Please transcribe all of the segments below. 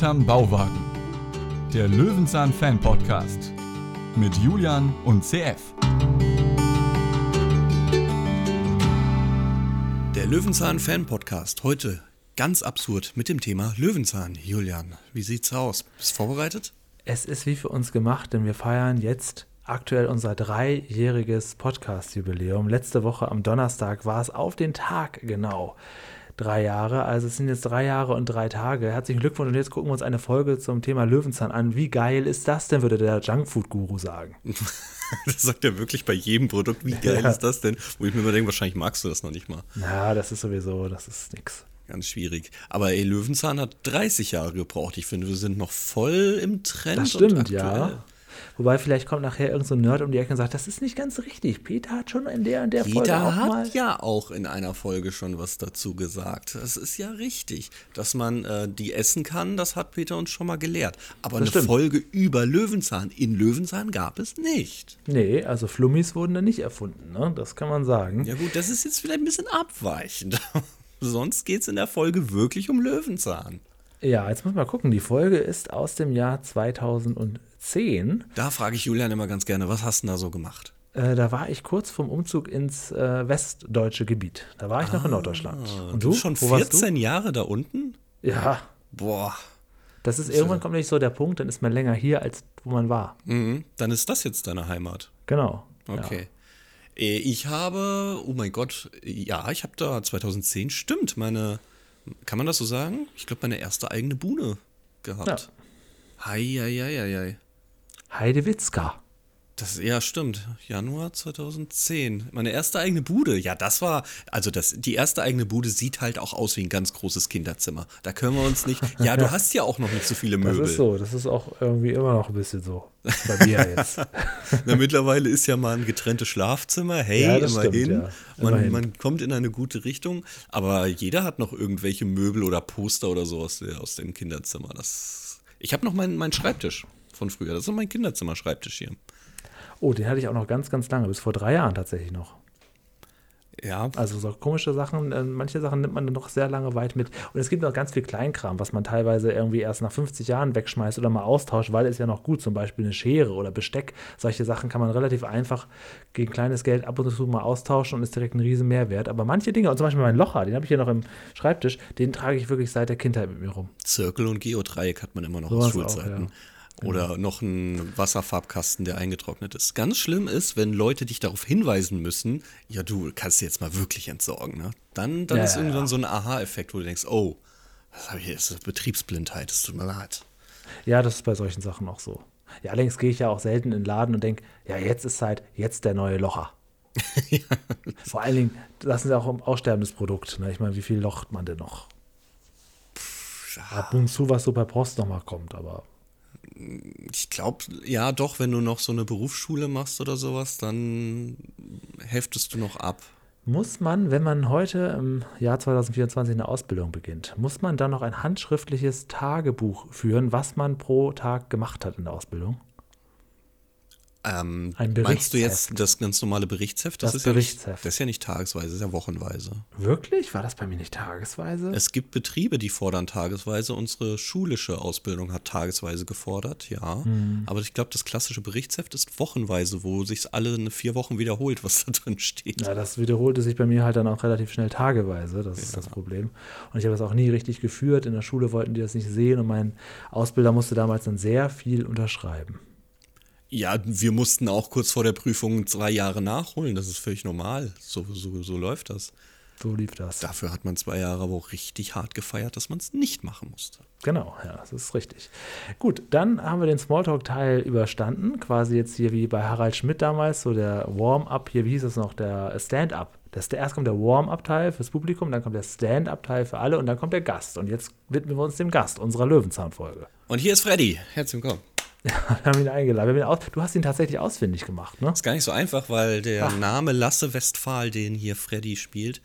hinterm Bauwagen. Der Löwenzahn Fan Podcast mit Julian und CF. Der Löwenzahn Fan Podcast heute ganz absurd mit dem Thema Löwenzahn. Julian, wie sieht's aus? Bist du vorbereitet? Es ist wie für uns gemacht, denn wir feiern jetzt aktuell unser dreijähriges Podcast-Jubiläum. Letzte Woche am Donnerstag war es auf den Tag genau drei Jahre. Also es sind jetzt drei Jahre und drei Tage. Herzlichen Glückwunsch und jetzt gucken wir uns eine Folge zum Thema Löwenzahn an. Wie geil ist das denn, würde der Junkfood-Guru sagen. das sagt er wirklich bei jedem Produkt. Wie geil ja. ist das denn? Wo ich mir immer denke, wahrscheinlich magst du das noch nicht mal. Na, das ist sowieso, das ist nix. Ganz schwierig. Aber ey, Löwenzahn hat 30 Jahre gebraucht. Ich finde, wir sind noch voll im Trend. Das stimmt, ja. Wobei vielleicht kommt nachher irgendein so Nerd um die Ecke und sagt, das ist nicht ganz richtig. Peter hat schon in der und der Peter Folge auch hat mal ja auch in einer Folge schon was dazu gesagt. Das ist ja richtig, dass man äh, die essen kann. Das hat Peter uns schon mal gelehrt. Aber das eine stimmt. Folge über Löwenzahn in Löwenzahn gab es nicht. Nee, also Flummis wurden da nicht erfunden. Ne? Das kann man sagen. Ja gut, das ist jetzt vielleicht ein bisschen abweichend. Sonst geht es in der Folge wirklich um Löwenzahn. Ja, jetzt muss man gucken. Die Folge ist aus dem Jahr 2010. Da frage ich Julian immer ganz gerne, was hast du da so gemacht? Äh, da war ich kurz vom Umzug ins äh, westdeutsche Gebiet. Da war ich ah, noch in ah, Norddeutschland. Und du? du schon 14 Jahre da unten? Ja. Boah. Das ist irgendwann kommt nicht so der Punkt, dann ist man länger hier, als wo man war. Mhm, dann ist das jetzt deine Heimat. Genau. Okay. Ja. Äh, ich habe, oh mein Gott, ja, ich habe da 2010, stimmt, meine kann man das so sagen? Ich glaube, meine erste eigene Bude gehabt. Ja. Hei, hei, hei, hei. Heidewitzka. Das, ja, stimmt. Januar 2010. Meine erste eigene Bude. Ja, das war, also das, die erste eigene Bude sieht halt auch aus wie ein ganz großes Kinderzimmer. Da können wir uns nicht. Ja, du hast ja auch noch nicht so viele Möbel. Das ist so, das ist auch irgendwie immer noch ein bisschen so. Bei mir jetzt. Na, mittlerweile ist ja mal ein getrenntes Schlafzimmer. Hey, ja, immerhin. Stimmt, ja. immerhin. Man, man kommt in eine gute Richtung, aber jeder hat noch irgendwelche Möbel oder Poster oder so aus, aus dem Kinderzimmer. Das, ich habe noch meinen mein Schreibtisch von früher. Das ist mein Kinderzimmer-Schreibtisch hier. Oh, den hatte ich auch noch ganz, ganz lange, bis vor drei Jahren tatsächlich noch. Ja. Also so komische Sachen, äh, manche Sachen nimmt man dann noch sehr lange weit mit. Und es gibt noch ganz viel Kleinkram, was man teilweise irgendwie erst nach 50 Jahren wegschmeißt oder mal austauscht, weil es ja noch gut, zum Beispiel eine Schere oder Besteck. Solche Sachen kann man relativ einfach gegen kleines Geld ab und zu mal austauschen und ist direkt ein riesen Mehrwert. Aber manche Dinge, und zum Beispiel mein Locher, den habe ich hier noch im Schreibtisch, den trage ich wirklich seit der Kindheit mit mir rum. Zirkel und Geodreieck hat man immer noch so aus Schulzeiten. Auch, ja. Oder genau. noch ein Wasserfarbkasten, der eingetrocknet ist. Ganz schlimm ist, wenn Leute dich darauf hinweisen müssen, ja, du kannst jetzt mal wirklich entsorgen. Ne? Dann, dann ja, ist irgendwann ja. so ein Aha-Effekt, wo du denkst, oh, habe ich hier? Das ist Betriebsblindheit, das tut mir leid. Ja, das ist bei solchen Sachen auch so. Ja, allerdings gehe ich ja auch selten in den Laden und denke, ja, jetzt ist Zeit, jetzt der neue Locher. ja. Vor allen Dingen, das ist ja auch ein aussterbendes Produkt. Ne? Ich meine, wie viel locht man denn noch? Ab und zu, was so per Post nochmal kommt, aber ich glaube, ja, doch, wenn du noch so eine Berufsschule machst oder sowas, dann heftest du noch ab. Muss man, wenn man heute im Jahr 2024 eine Ausbildung beginnt, muss man dann noch ein handschriftliches Tagebuch führen, was man pro Tag gemacht hat in der Ausbildung? Ähm, meinst du jetzt das ganz normale Berichtsheft? Das, das ist Berichtsheft. Ja nicht, das ist ja nicht tagesweise, das ist ja wochenweise. Wirklich? War das bei mir nicht tagesweise? Es gibt Betriebe, die fordern tagesweise. Unsere schulische Ausbildung hat tagesweise gefordert, ja. Mhm. Aber ich glaube, das klassische Berichtsheft ist wochenweise, wo sich alle eine vier Wochen wiederholt, was da drin steht. Ja, das wiederholte sich bei mir halt dann auch relativ schnell tageweise. Das ja. ist das Problem. Und ich habe das auch nie richtig geführt. In der Schule wollten die das nicht sehen und mein Ausbilder musste damals dann sehr viel unterschreiben. Ja, wir mussten auch kurz vor der Prüfung zwei Jahre nachholen. Das ist völlig normal. So, so, so läuft das. So lief das. Dafür hat man zwei Jahre aber auch richtig hart gefeiert, dass man es nicht machen musste. Genau, ja, das ist richtig. Gut, dann haben wir den Smalltalk-Teil überstanden. Quasi jetzt hier wie bei Harald Schmidt damals, so der Warm-up, hier, wie hieß es noch, der Stand-up. erst kommt der Warm-up-Teil fürs Publikum, dann kommt der Stand-up-Teil für alle und dann kommt der Gast. Und jetzt widmen wir uns dem Gast unserer Löwenzahn-Folge. Und hier ist Freddy. Herzlich willkommen. Ja, wir haben ihn eingeladen. Ihn aus, du hast ihn tatsächlich ausfindig gemacht, ne? Ist gar nicht so einfach, weil der Ach. Name Lasse Westphal, den hier Freddy spielt,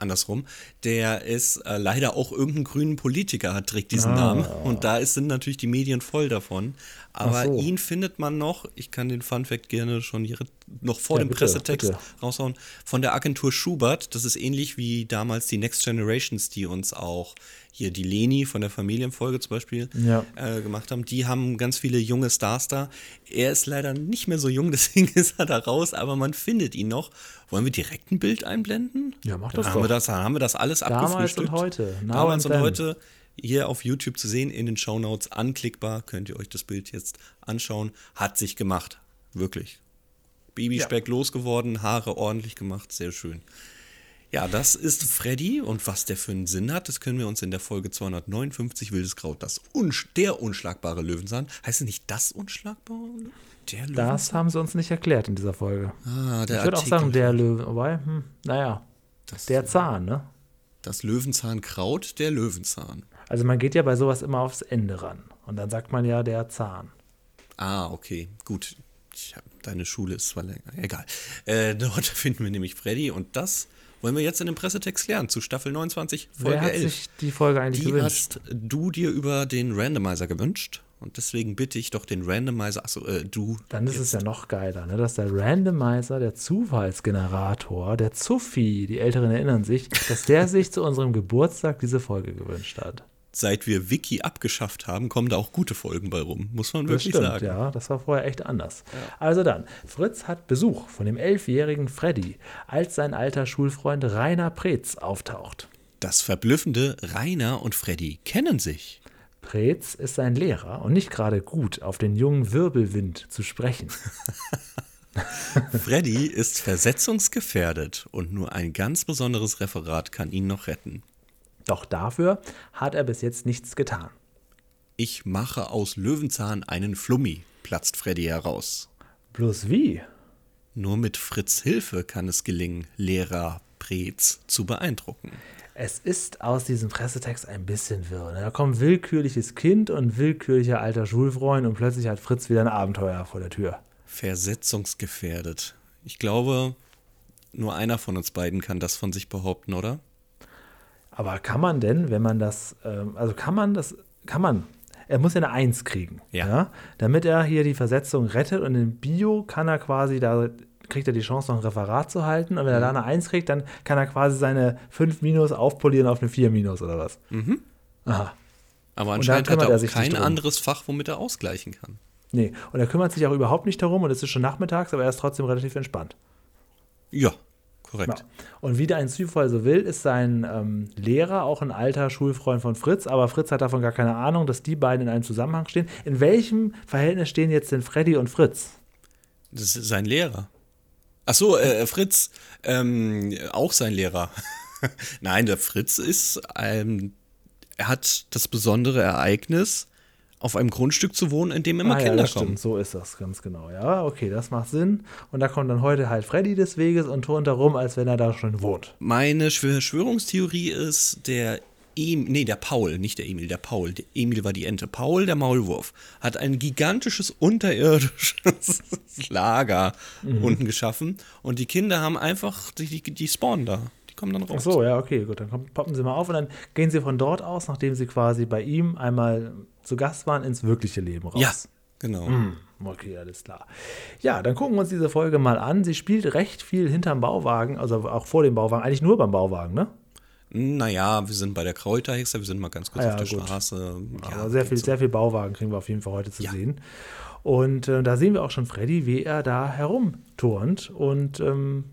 andersrum, der ist äh, leider auch irgendein grünen Politiker, hat trägt diesen ah. Namen. Und da ist, sind natürlich die Medien voll davon. Aber so. ihn findet man noch, ich kann den Funfact gerne schon hier noch vor ja, dem bitte, Pressetext bitte. raushauen, von der Agentur Schubert. Das ist ähnlich wie damals die Next Generations, die uns auch hier die Leni von der Familienfolge zum Beispiel Ja. äh, gemacht haben, die haben ganz viele junge Stars da. Er ist leider nicht mehr so jung, deswegen ist er da raus, aber man findet ihn noch. Wollen wir direkt ein Bild einblenden? Ja, mach Dann das haben doch. wir das, dann haben wir das alles Damals abgefrühstückt. und heute. Now Damals und then. heute hier auf YouTube zu sehen, in den Shownotes anklickbar, könnt ihr euch das Bild jetzt anschauen. Hat sich gemacht. Wirklich. Babyspeck losgeworden, Haare ordentlich gemacht, sehr schön. Ja, das ist Freddy und was der für einen Sinn hat, das können wir uns in der Folge 259 Wildes Kraut, das unsch der unschlagbare Löwenzahn. Heißt es nicht das unschlagbare? Der Löwenzahn? Das haben sie uns nicht erklärt in dieser Folge. Ah, der ich würde auch sagen, der Löwe. Wobei, hm, naja, das, der Zahn, ne? das Löwenzahnkraut, der Löwenzahn. Also man geht ja bei sowas immer aufs Ende ran. Und dann sagt man ja der Zahn. Ah, okay, gut. Hab, deine Schule ist zwar länger, egal. Äh, dort finden wir nämlich Freddy und das wollen wir jetzt in dem Pressetext lernen zu Staffel 29, Folge Wer hat 11. sich die Folge eigentlich die gewünscht? hast du dir über den Randomizer gewünscht und deswegen bitte ich doch den Randomizer, achso, äh, du. Dann ist es ja noch geiler, ne? dass der Randomizer, der Zufallsgenerator, der Zuffi, die Älteren erinnern sich, dass der sich zu unserem Geburtstag diese Folge gewünscht hat. Seit wir Wiki abgeschafft haben, kommen da auch gute Folgen bei rum, muss man Das wirklich stimmt, sagen. ja, das war vorher echt anders. Also dann, Fritz hat Besuch von dem elfjährigen Freddy, als sein alter Schulfreund Rainer Preetz auftaucht. Das verblüffende Rainer und Freddy kennen sich. Preetz ist sein Lehrer und nicht gerade gut, auf den jungen Wirbelwind zu sprechen. Freddy ist versetzungsgefährdet und nur ein ganz besonderes Referat kann ihn noch retten. Doch dafür hat er bis jetzt nichts getan. Ich mache aus Löwenzahn einen Flummi, platzt Freddy heraus. Bloß wie? Nur mit Fritz Hilfe kann es gelingen, Lehrer Preetz zu beeindrucken. Es ist aus diesem Pressetext ein bisschen wirr. ne? Da kommt willkürliches Kind und willkürlicher alter Schulfreund und plötzlich hat Fritz wieder ein Abenteuer vor der Tür. Versetzungsgefährdet. Ich glaube, nur einer von uns beiden kann das von sich behaupten, oder? Aber kann man denn, wenn man das, ähm, also kann man das, kann man, er muss ja eine Eins kriegen, Ja. damit er hier die Versetzung rettet und in Bio kann er quasi, da kriegt er die Chance, noch ein Referat zu halten und wenn er da eine Eins kriegt, dann kann er quasi seine 5 Minus aufpolieren auf eine 4 Minus oder was. Mhm. Aha. Aber anscheinend hat er auch kein anderes Fach, womit er ausgleichen kann. Nee, und er kümmert sich auch überhaupt nicht darum und es ist schon nachmittags, aber er ist trotzdem relativ entspannt. Ja, korrekt. Ja. Und wie ein Zufall so will, ist sein ähm, Lehrer auch ein alter Schulfreund von Fritz, aber Fritz hat davon gar keine Ahnung, dass die beiden in einem Zusammenhang stehen. In welchem Verhältnis stehen jetzt denn Freddy und Fritz? Das ist sein Lehrer. Ach so, äh, Fritz, ähm, auch sein Lehrer. Nein, der Fritz ist, ähm, er hat das besondere Ereignis, auf einem Grundstück zu wohnen, in dem immer Ah ja, Kinder das kommen. stimmt, so ist das ganz genau. Ja, okay, das macht Sinn. Und da kommt dann heute halt Freddy des Weges und turnt da rum, als wenn er da schon wohnt. Meine Verschwörungstheorie ist, der Em nee, der Paul, nicht der Emil, der Paul. Der Emil war die Ente. Paul, der Maulwurf, hat ein gigantisches unterirdisches Lager Mhm. unten geschaffen und die Kinder haben einfach, die, die, die spawnen da. Kommen dann Ach raus. so, ja, okay, gut. Dann poppen sie mal auf und dann gehen sie von dort aus, nachdem sie quasi bei ihm einmal zu Gast waren, ins wirkliche Leben raus. Ja, genau. Hm, Okay, alles klar. Ja, dann gucken wir uns diese Folge mal an. Sie spielt recht viel hinterm Bauwagen, also auch vor dem Bauwagen, eigentlich nur beim Bauwagen, ne? Naja, wir sind bei der Kräuterhexe, wir sind mal ganz kurz Ah ja, auf der gut. Straße. Aber sehr viel, so. sehr viel Bauwagen kriegen wir auf jeden Fall heute zu Ja. sehen. Und äh, da sehen wir auch schon Freddy, wie er da herumturnt und ähm,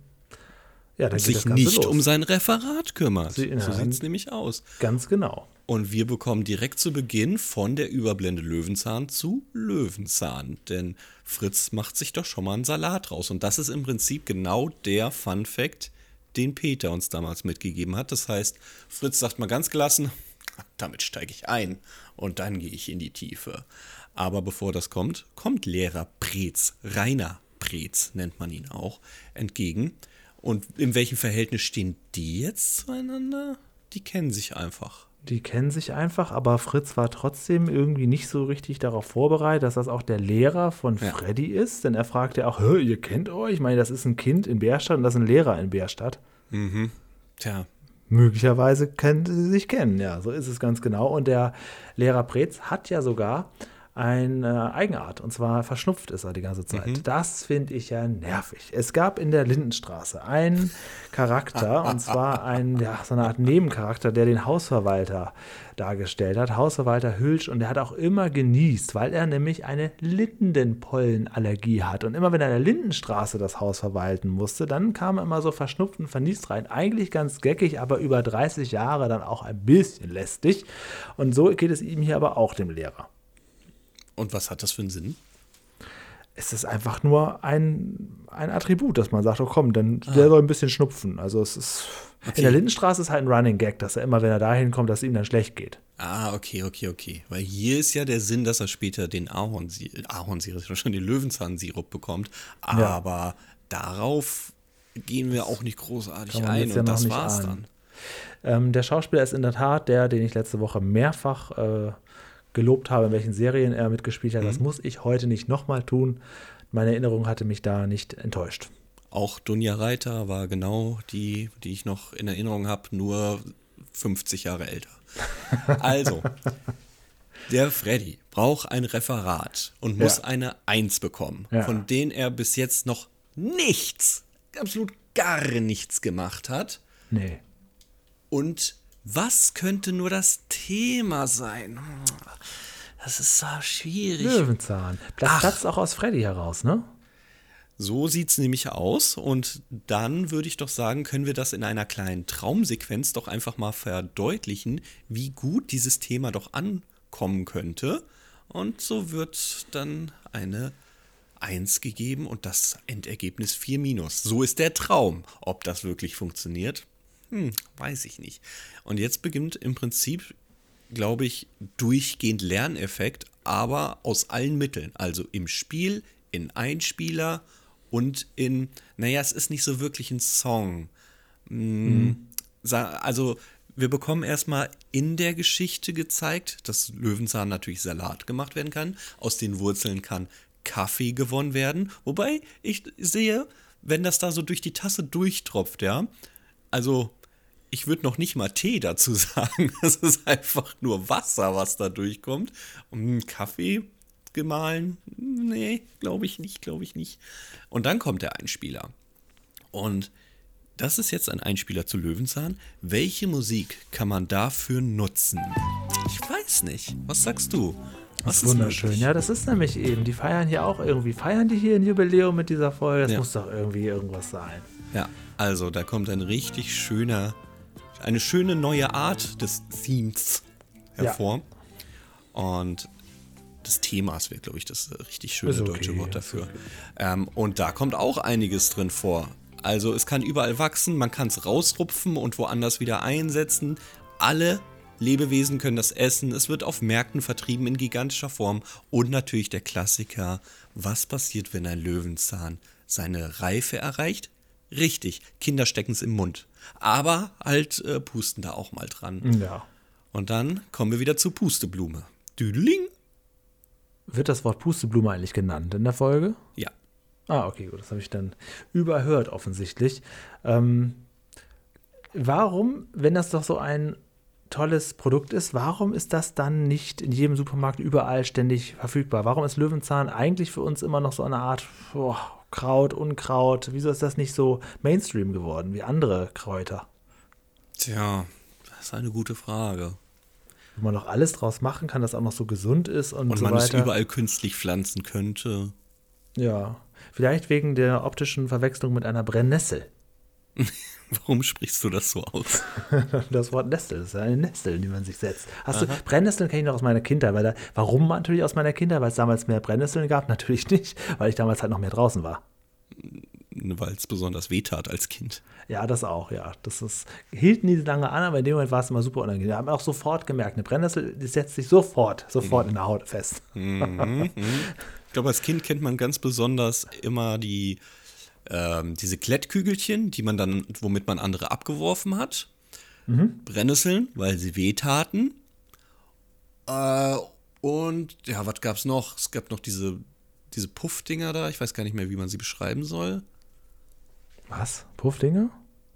ja, dann geht sich nicht los. um sein Referat kümmert. Sie- so sieht es nämlich aus. Ganz genau. Und wir bekommen direkt zu Beginn von der Überblende Löwenzahn zu Löwenzahn. Denn Fritz macht sich doch schon mal einen Salat raus. Und das ist im Prinzip genau der Fun Fact, den Peter uns damals mitgegeben hat. Das heißt, Fritz sagt mal ganz gelassen, damit steige ich ein und dann gehe ich in die Tiefe. Aber bevor das kommt, kommt Lehrer Preetz, Rainer Preetz nennt man ihn auch, entgegen. Und in welchem Verhältnis stehen die jetzt zueinander? Die kennen sich einfach. Die kennen sich einfach, aber Fritz war trotzdem irgendwie nicht so richtig darauf vorbereitet, dass das auch der Lehrer von Ja. Freddy ist. Denn er fragt ja auch, ihr kennt euch? Ich meine, das ist ein Kind in Bärstadt und das ist ein Lehrer in Bärstadt. Tja, Möglicherweise können sie sich kennen, ja, so ist es ganz genau. Und der Lehrer Preetz hat ja sogar eine Eigenart. Und zwar verschnupft ist er die ganze Zeit. Mhm. Das finde ich ja nervig. Es gab in der Lindenstraße einen Charakter, und zwar einen, ja, so eine Art Nebencharakter, der den Hausverwalter dargestellt hat. Hausverwalter Hülsch. Und der hat auch immer genießt, weil er nämlich eine Lindenpollenallergie hat. Und immer wenn er in der Lindenstraße das Haus verwalten musste, dann kam er immer so verschnupft und verniest rein. Eigentlich ganz geckig, aber über 30 Jahre dann auch ein bisschen lästig. Und so geht es ihm hier aber auch dem Lehrer. Und was hat das für einen Sinn? Es ist einfach nur ein, ein Attribut, dass man sagt, oh komm, dann ah. der soll ein bisschen schnupfen. Also es ist. Okay. In der Lindenstraße ist halt ein Running Gag, dass er immer, wenn er dahin kommt, dass es ihm dann schlecht geht. Ah, okay, okay, okay. Weil hier ist ja der Sinn, dass er später den Ahornsirup, Ahornsirup, schon den Löwenzahnsirup bekommt. Aber ja. darauf gehen wir auch nicht großartig ein und das war's ahnen. dann. Ähm, der Schauspieler ist in der Tat der, den ich letzte Woche mehrfach äh, gelobt habe, in welchen Serien er mitgespielt hat. Mhm. Das muss ich heute nicht nochmal tun. Meine Erinnerung hatte mich da nicht enttäuscht. Auch Dunja Reiter war genau die, die ich noch in Erinnerung habe, nur 50 Jahre älter. Also, der Freddy braucht ein Referat und muss ja. eine Eins bekommen, ja. von denen er bis jetzt noch nichts, absolut gar nichts gemacht hat. Nee. Und was könnte nur das Thema sein? Das ist so schwierig. Löwenzahn. Das platzt auch aus Freddy heraus, ne? So sieht es nämlich aus. Und dann würde ich doch sagen, können wir das in einer kleinen Traumsequenz doch einfach mal verdeutlichen, wie gut dieses Thema doch ankommen könnte. Und so wird dann eine 1 gegeben und das Endergebnis 4 minus. So ist der Traum. Ob das wirklich funktioniert, hm, weiß ich nicht. Und jetzt beginnt im Prinzip, glaube ich, durchgehend Lerneffekt, aber aus allen Mitteln. Also im Spiel, in Einspieler und in, naja, es ist nicht so wirklich ein Song. Hm, mhm. Also wir bekommen erstmal in der Geschichte gezeigt, dass Löwenzahn natürlich Salat gemacht werden kann. Aus den Wurzeln kann Kaffee gewonnen werden. Wobei ich sehe, wenn das da so durch die Tasse durchtropft, ja, also ich würde noch nicht mal Tee dazu sagen. Es ist einfach nur Wasser, was da durchkommt. Und Kaffee gemahlen? Nee, glaube ich nicht, glaube ich nicht. Und dann kommt der Einspieler. Und das ist jetzt ein Einspieler zu Löwenzahn. Welche Musik kann man dafür nutzen? Ich weiß nicht. Was sagst du? Was das ist wunderschön. Möglich? Ja, das ist nämlich eben. Die feiern hier auch irgendwie. Feiern die hier ein Jubiläum mit dieser Folge? Das ja. muss doch irgendwie irgendwas sein. Ja, also da kommt ein richtig schöner, eine schöne neue Art des Themes hervor. Ja. Und des Themas wäre, glaube ich, das richtig schöne okay, deutsche Wort dafür. Okay. Ähm, und da kommt auch einiges drin vor. Also es kann überall wachsen, man kann es rausrupfen und woanders wieder einsetzen. Alle Lebewesen können das essen. Es wird auf Märkten vertrieben in gigantischer Form. Und natürlich der Klassiker, was passiert, wenn ein Löwenzahn seine Reife erreicht? Richtig, Kinder stecken es im Mund. Aber halt äh, pusten da auch mal dran. Ja. Und dann kommen wir wieder zu Pusteblume. Düdeling. Wird das Wort Pusteblume eigentlich genannt in der Folge? Ja. Ah, okay, gut, das habe ich dann überhört offensichtlich. Ähm, warum, wenn das doch so ein tolles Produkt ist, warum ist das dann nicht in jedem Supermarkt überall ständig verfügbar? Warum ist Löwenzahn eigentlich für uns immer noch so eine Art oh, Kraut, Unkraut? Wieso ist das nicht so Mainstream geworden wie andere Kräuter? Tja, das ist eine gute Frage. Wenn man noch alles draus machen kann, das auch noch so gesund ist und, und so man weiter. es überall künstlich pflanzen könnte. Ja, vielleicht wegen der optischen Verwechslung mit einer Brennnessel. Warum sprichst du das so aus? das Wort Nestel, das ist eine Nestel, die man sich setzt. Hast Aha. du Brennnesseln kenne ich noch aus meiner Kindheit, weil da, warum natürlich aus meiner Kindheit, weil es damals mehr Brennnesseln gab? Natürlich nicht, weil ich damals halt noch mehr draußen war. Weil es besonders wehtat als Kind. Ja, das auch, ja. Das ist, hielt nie lange an, aber in dem Moment war es immer super unangenehm. Wir haben auch sofort gemerkt, eine Brennnessel die setzt sich sofort, sofort mhm. in der Haut fest. Mhm. mhm. ich glaube, als Kind kennt man ganz besonders immer die ähm, diese Klettkügelchen, die man dann, womit man andere abgeworfen hat. Mhm. Brennnesseln, weil sie wehtaten. Äh, und ja, was gab es noch? Es gab noch diese, diese Puffdinger da. Ich weiß gar nicht mehr, wie man sie beschreiben soll. Was? Puffdinger?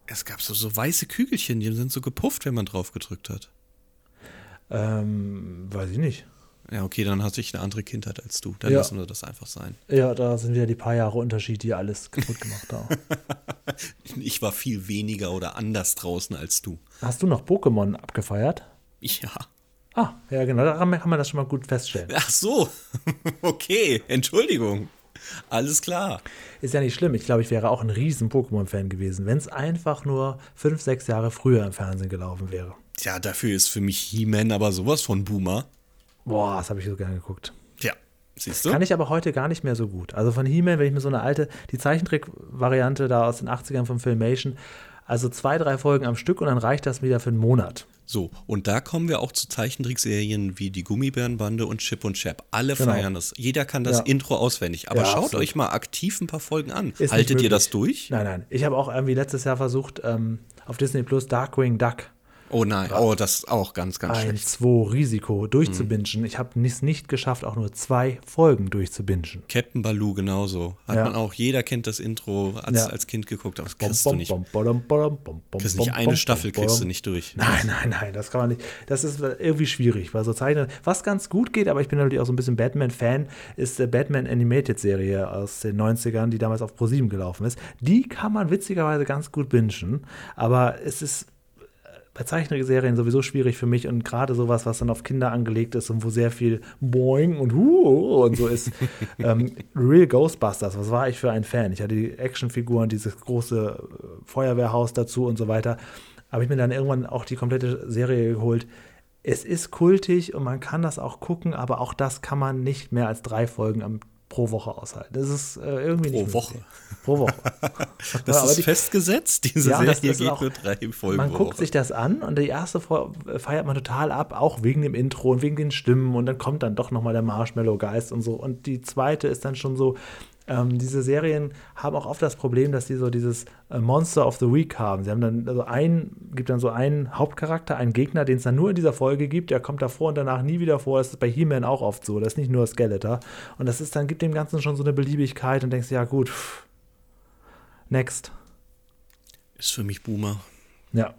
Es gab so, so weiße Kügelchen, die sind so gepufft, wenn man drauf gedrückt hat. Ähm, weiß ich nicht. Ja, okay, dann hatte ich eine andere Kindheit als du. Dann Ja. lassen wir das einfach sein. Ja, da sind wieder die paar Jahre Unterschied, die alles kaputt gemacht haben. Ich war viel weniger oder anders draußen als du. Hast du noch Pokémon abgefeiert? Ja. Ah, ja, genau, daran kann man das schon mal gut feststellen. Ach so. Okay, Entschuldigung. Alles klar. Ist ja nicht schlimm. Ich glaube, ich wäre auch ein riesen Pokémon-Fan gewesen, wenn es einfach nur fünf, sechs Jahre früher im Fernsehen gelaufen wäre. Tja, dafür ist für mich He-Man aber sowas von Boomer. Boah, das habe ich so gerne geguckt. Tja, siehst du? Kann ich aber heute gar nicht mehr so gut. Also von He-Man, wenn ich mir so eine alte, die Zeichentrick-Variante da aus den 80ern von Filmation, also zwei, drei Folgen am Stück und dann reicht das wieder für einen Monat. So, und da kommen wir auch zu Zeichentrickserien wie die Gummibärenbande und Chip und Chap. Alle Genau. feiern das. Jeder kann das Ja. Intro auswendig. Aber Ja, schaut absolut. euch mal aktiv ein paar Folgen an. Ist Haltet ihr das durch? Nein, nein. Ich habe auch irgendwie letztes Jahr versucht, ähm, auf Disney Plus Darkwing Duck Oh nein, oh, das ist auch ganz, ganz 1, schlecht. 2 Risiko durchzubingen. Ich habe es nicht geschafft, auch nur zwei Folgen durchzubingen. Captain Baloo genauso. Hat Ja. man auch, jeder kennt das Intro als, Ja. als Kind geguckt, aber das kriegst bom, du nicht. bom, bom, bom, Kriegst bom, nicht eine bom, Staffel, bom, kriegst du nicht durch. Nein, nein, nein, das kann man nicht. Das ist irgendwie schwierig, weil so Zeichnen, was ganz gut geht, aber ich bin natürlich auch so ein bisschen Batman-Fan, ist der Batman Animated-Serie aus den 90ern, die damals auf Pro7 gelaufen ist. Die kann man witzigerweise ganz gut bingen, aber es ist bei Zeichentrickserien sowieso schwierig für mich und gerade sowas, was dann auf Kinder angelegt ist und wo sehr viel Boing und Hu und so ist. ähm, Real Ghostbusters, was war ich für ein Fan? Ich hatte die Actionfiguren, dieses große äh, Feuerwehrhaus dazu und so weiter. Habe ich mir dann irgendwann auch die komplette Serie geholt. Es ist kultig und man kann das auch gucken, aber auch das kann man nicht mehr als drei Folgen am, pro Woche aushalten. Das ist äh, irgendwie Pro nicht Woche. möglich. Pro Woche. Das Ja, ist die- festgesetzt. Diese Ja, Serie geht auch- nur drei Folgen man guckt sich das an und die erste feiert man total ab, auch wegen dem Intro und wegen den Stimmen und dann kommt dann doch nochmal der Marshmallow-Geist und so. Und die zweite ist dann schon so, ähm, diese Serien haben auch oft das Problem, dass sie so dieses äh, Monster of the Week haben. Sie haben dann also ein, gibt dann so einen Hauptcharakter, einen Gegner, den es dann nur in dieser Folge gibt, der kommt davor und danach nie wieder vor. Das ist bei He-Man auch oft so. Das ist nicht nur Skeletor. Und das ist dann, gibt dem Ganzen schon so eine Beliebigkeit und denkst, ja gut, pff, next. Ist für mich Boomer. Ja.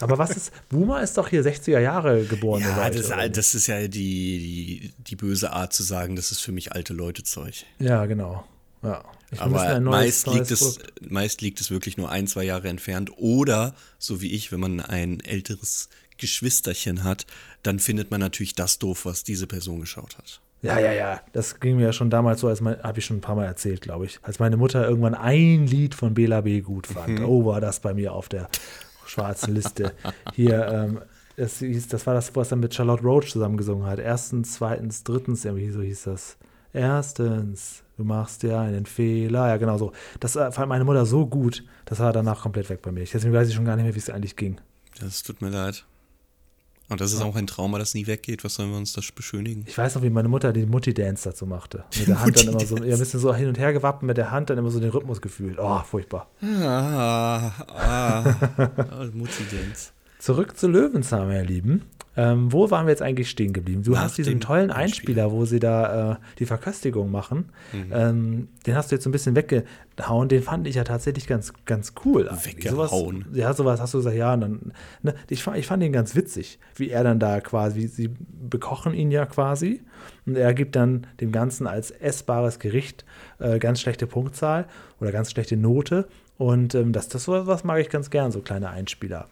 Aber was ist, Boomer ist doch hier 60er Jahre geboren. Ja, das, das ist ja die, die, die böse Art zu sagen, das ist für mich alte Leute-Zeug. ja, genau. Ja. Ich Aber ein neues- meist, liegt es, meist liegt es wirklich nur ein, zwei Jahre entfernt. Oder, so wie ich, wenn man ein älteres Geschwisterchen hat, dann findet man natürlich das doof, was diese Person geschaut hat. Ja, ja, ja. Das ging mir ja schon damals so, als habe ich schon ein paar Mal erzählt, glaube ich. Als meine Mutter irgendwann ein Lied von Bela B. gut fand. Oh, war das bei mir auf der schwarzen Liste. Hier, ähm, das, hieß, das war das, was er mit Charlotte Roach zusammen gesungen hat. Erstens, zweitens, drittens, irgendwie so hieß das. Erstens, du machst dir einen Fehler. Ja, genau so. Das fand meine Mutter so gut, das war danach komplett weg bei mir. Deswegen weiß ich schon gar nicht mehr, wie es eigentlich ging. Das tut mir leid. Und das ist auch ein Trauma, das nie weggeht. Was sollen wir uns das beschönigen? Ich weiß noch, wie meine Mutter den Mutti-Dance dazu machte. Mit der Hand dann immer so, ja, ein bisschen so hin und her gewappen, mit der Hand dann immer so den Rhythmus gefühlt. Oh, furchtbar. Ah, ah, ah Mutti-Dance. Zurück zu Löwenzahn, meine Lieben. Ähm, wo waren wir jetzt eigentlich stehen geblieben? Du Nach hast diesen tollen Einspieler. Einspieler, wo sie da äh, die Verköstigung machen. Mhm. Ähm, den hast du jetzt so ein bisschen weggehauen. Den fand ich ja tatsächlich ganz, ganz cool. Weggehauen. Sowas, ja, sowas hast du gesagt, ja. Dann, ne, ich, fand, ich fand ihn ganz witzig, wie er dann da quasi, sie bekochen ihn ja quasi. Und er gibt dann dem Ganzen als essbares Gericht äh, ganz schlechte Punktzahl oder ganz schlechte Note. Und ähm, das, das was mag ich ganz gern, so kleine Einspieler.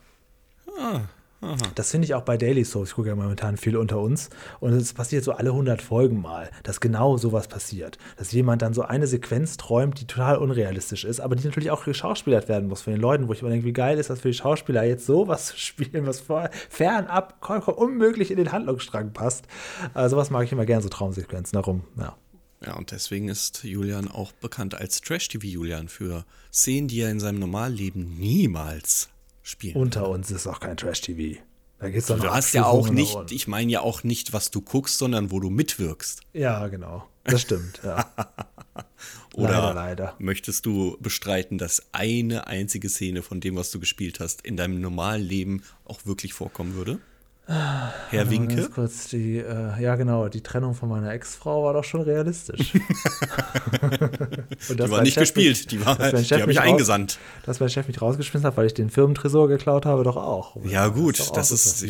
Das finde ich auch bei Daily Soaps. Ich gucke ja momentan viel unter uns. Und es passiert so alle 100 Folgen mal, dass genau sowas passiert. Dass jemand dann so eine Sequenz träumt, die total unrealistisch ist, aber die natürlich auch geschauspielert werden muss von den Leuten, wo ich immer denke, wie geil ist das für die Schauspieler, jetzt sowas zu spielen, was fernab unmöglich in den Handlungsstrang passt. Also sowas mag ich immer gern, so Traumsequenzen darum. Ja. Ja, und deswegen ist Julian auch bekannt als Trash-TV-Julian für Szenen, die er in seinem Normalleben niemals spielt. Unter uns ist auch kein Trash-TV. Da geht's dann du hast ja auch nicht, und- ich meine ja auch nicht, was du guckst, sondern wo du mitwirkst. Ja, genau. Das stimmt, ja. Oder Leider, leider. möchtest du bestreiten, dass eine einzige Szene von dem, was du gespielt hast, in deinem normalen Leben auch wirklich vorkommen würde? Herr Winke? Ganz kurz, die, äh, ja genau, die Trennung von meiner Ex-Frau war doch schon realistisch. die war nicht Chef gespielt, mich, die, war, die habe ich eingesandt. Dass mein Chef mich rausgeschmissen hat, weil ich den Firmentresor geklaut habe, doch auch. Ja gut, das, das ist,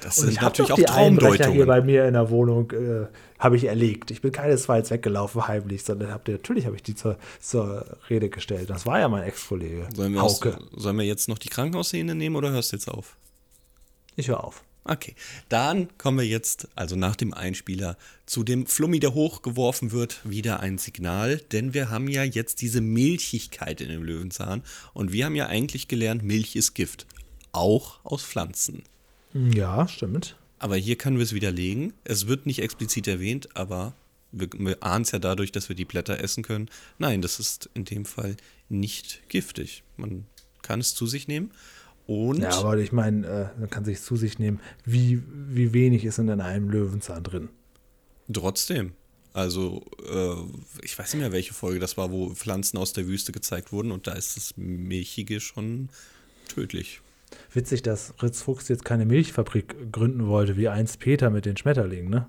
das sind natürlich auch Traumdeutungen. hier bei mir in der Wohnung äh, habe ich erlegt. Ich bin keinesfalls weggelaufen heimlich, sondern hab, natürlich habe ich die zur, zur Rede gestellt. Das war ja mein Ex-Kollege. Sollen, sollen wir jetzt noch die Krankenhausszene nehmen oder hörst du jetzt auf? Ich höre auf. Okay, dann kommen wir jetzt, also nach dem Einspieler, zu dem Flummi, der hochgeworfen wird, wieder ein Signal, denn wir haben ja jetzt diese Milchigkeit in dem Löwenzahn und wir haben ja eigentlich gelernt, Milch ist Gift, auch aus Pflanzen. Ja, stimmt. Aber hier können wir es widerlegen. Es wird nicht explizit erwähnt, aber wir, wir ahnen es ja dadurch, dass wir die Blätter essen können. Nein, das ist in dem Fall nicht giftig. Man kann es zu sich nehmen und ja, aber ich meine, äh, man kann sich zu sich nehmen, wie, wie wenig ist in einem Löwenzahn drin. Trotzdem. Also, äh, ich weiß nicht mehr, welche Folge das war, wo Pflanzen aus der Wüste gezeigt wurden und da ist das Milchige schon tödlich. Witzig, dass Fritz Fuchs jetzt keine Milchfabrik gründen wollte, wie einst Peter mit den Schmetterlingen, ne?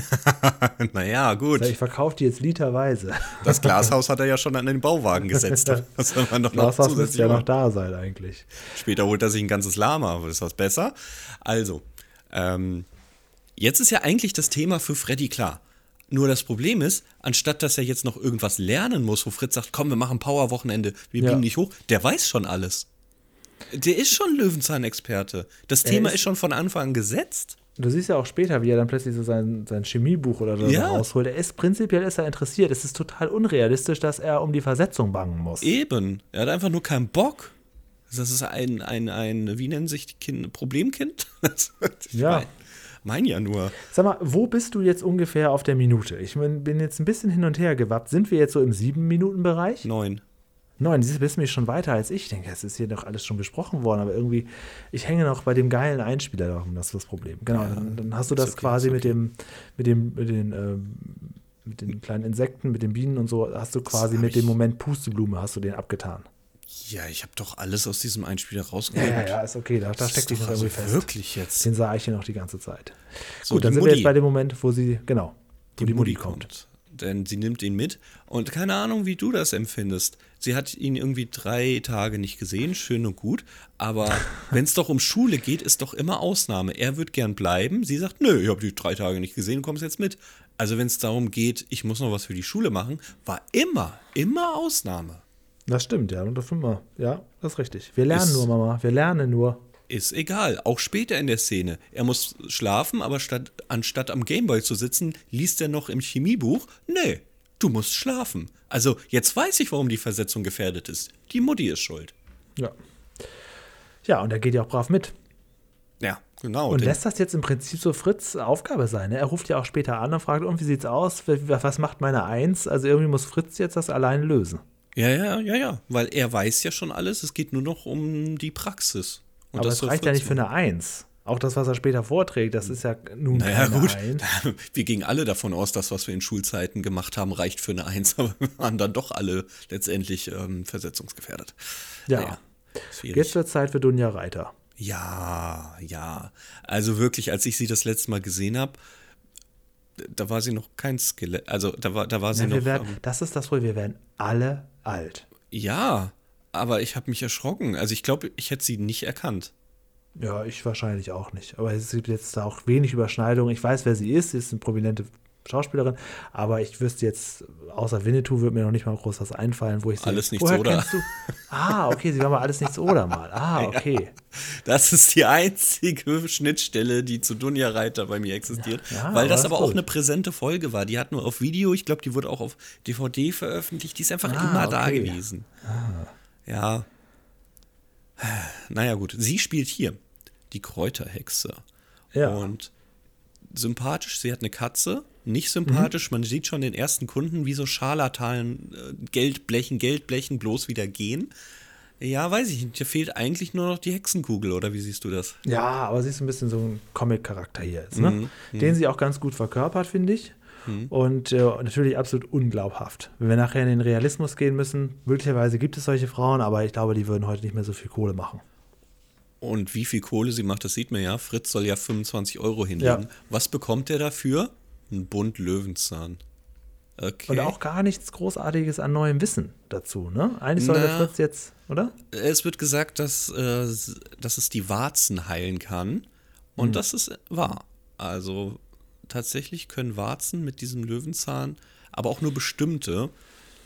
naja, gut. Ich verkaufe die jetzt literweise. Das Glashaus hat er ja schon an den Bauwagen gesetzt. Das soll man doch Glashaus noch müsste ja noch da sein eigentlich. Später holt er sich ein ganzes Lama, aber ist das besser? Also, ähm, jetzt ist ja eigentlich das Thema für Freddy klar. Nur das Problem ist, anstatt dass er jetzt noch irgendwas lernen muss, wo Fritz sagt, komm, wir machen Power-Wochenende, wir ja. biegen dich hoch, der weiß schon alles. Der ist schon Löwenzahn-Experte. Das Thema ist, ist schon von Anfang an gesetzt. Du siehst ja auch später, wie er dann plötzlich so sein, sein Chemiebuch oder so ja. rausholt. Er ist prinzipiell ist er interessiert. Es ist total unrealistisch, dass er um die Versetzung bangen muss. Eben. Er hat einfach nur keinen Bock. Das ist ein, ein, ein wie nennen sich die Kinder? Problemkind? ja. Mein, mein ja nur. Sag mal, wo bist du jetzt ungefähr auf der Minute? Ich bin jetzt ein bisschen hin und her gewappt. Sind wir jetzt so im Sieben-Minuten-Bereich? Neun. Neun, sie bist mich schon weiter als ich. Ich denke, es ist hier doch alles schon besprochen worden, aber irgendwie, ich hänge noch bei dem geilen Einspieler darum, das ist das Problem. Genau, ja, dann, dann, hast du das okay, quasi okay. mit dem, mit dem, mit den, ähm, mit den kleinen Insekten, mit den Bienen und so, hast du quasi mit dem Moment Pusteblume, hast du den abgetan. Ja, ich habe doch alles aus diesem Einspieler rausgeholt. Ja, ja, ja, ist okay, da, da steckt dich noch irgendwie also fest. Wirklich jetzt? Den sah ich hier noch die ganze Zeit. So, Gut, dann sind Mutti. wir jetzt bei dem Moment, wo sie, genau, wo die, die Mutti kommt. kommt denn sie nimmt ihn mit. Und keine Ahnung, wie du das empfindest. Sie hat ihn irgendwie drei Tage nicht gesehen, schön und gut. Aber wenn es doch um Schule geht, ist doch immer Ausnahme. Er wird gern bleiben. Sie sagt, nö, ich habe die drei Tage nicht gesehen, du kommst jetzt mit. Also wenn es darum geht, ich muss noch was für die Schule machen, war immer, immer Ausnahme. Das stimmt, ja. Und das immer. Ja, das ist richtig. Wir lernen ist, nur, Mama. Wir lernen nur ist egal. Auch später in der Szene. Er muss schlafen, aber statt, anstatt am Gameboy zu sitzen, liest er noch im Chemiebuch. Nee, du musst schlafen. Also jetzt weiß ich, warum die Versetzung gefährdet ist. Die Mutti ist schuld. Ja. Ja, und er geht ja auch brav mit. Ja, genau. Und lässt das jetzt im Prinzip so Fritz Aufgabe sein. Ne? Er ruft ja auch später an und fragt, und wie sieht's aus? Was macht meine Eins? Also irgendwie muss Fritz jetzt das allein lösen. Ja, ja, ja, ja. Weil er weiß ja schon alles. Es geht nur noch um die Praxis. Und Aber das reicht ja nicht für eine Eins. Auch das, was er später vorträgt, das ist ja nun naja, keine gut. Eins. Wir gingen alle davon aus, dass was wir in Schulzeiten gemacht haben, reicht für eine Eins, aber wir waren dann doch alle letztendlich ähm, versetzungsgefährdet. Ja. Naja, Jetzt wird Zeit für Dunja Reiter. Ja, ja. Also wirklich, als ich sie das letzte Mal gesehen habe, da war sie noch kein Skelett. Also da war, da war sie ja, noch. Werden, das ist das wohl, wir werden alle alt. Ja, aber ich habe mich erschrocken. Also ich glaube, ich hätte sie nicht erkannt. Ja, ich wahrscheinlich auch nicht. Aber es gibt jetzt da auch wenig Überschneidung. Ich weiß, wer sie ist. Sie ist eine prominente Schauspielerin, aber ich wüsste jetzt, außer Winnetou würde mir noch nicht mal groß was einfallen, wo ich sie. Alles nichts oder. Ah, okay, sie war mal alles nichts oder mal. Ah, okay. Ja, das ist die einzige Schnittstelle, die zu Dunja Reiter bei mir existiert, ja, weil das aber, auch eine präsente Folge war. Die hat nur auf Video, ich glaube, die wurde auch auf DVD veröffentlicht, die ist einfach ah, immer okay. da gewesen. Ah. Ja. Naja, gut. Sie spielt hier die Kräuterhexe. Ja. Und sympathisch, sie hat eine Katze. Nicht sympathisch, mhm. man sieht schon den ersten Kunden, wie so Scharlatan äh, Geldblechen, Geldblechen bloß wieder gehen. Ja, weiß ich nicht. Da fehlt eigentlich nur noch die Hexenkugel, oder wie siehst du das? Ja, aber sie ist ein bisschen so ein Comic-Charakter hier jetzt, ne? Mhm. mhm. Den sie auch ganz gut verkörpert, finde ich. Mhm. Und äh, natürlich absolut unglaubhaft. Wenn wir nachher in den Realismus gehen müssen, möglicherweise gibt es solche Frauen, aber ich glaube, die würden heute nicht mehr so viel Kohle machen. Und wie viel Kohle sie macht, das sieht man ja. Fritz soll ja 25 Euro hinlegen. Ja. Was bekommt er dafür? Ein Bund Löwenzahn. Okay. Und auch gar nichts Großartiges an neuem Wissen dazu, ne? Eigentlich soll der Na. Fritz jetzt, oder? Es wird gesagt, dass, äh, dass es die Warzen heilen kann. Und Hm. das ist wahr. Also tatsächlich können Warzen mit diesem Löwenzahn, aber auch nur bestimmte,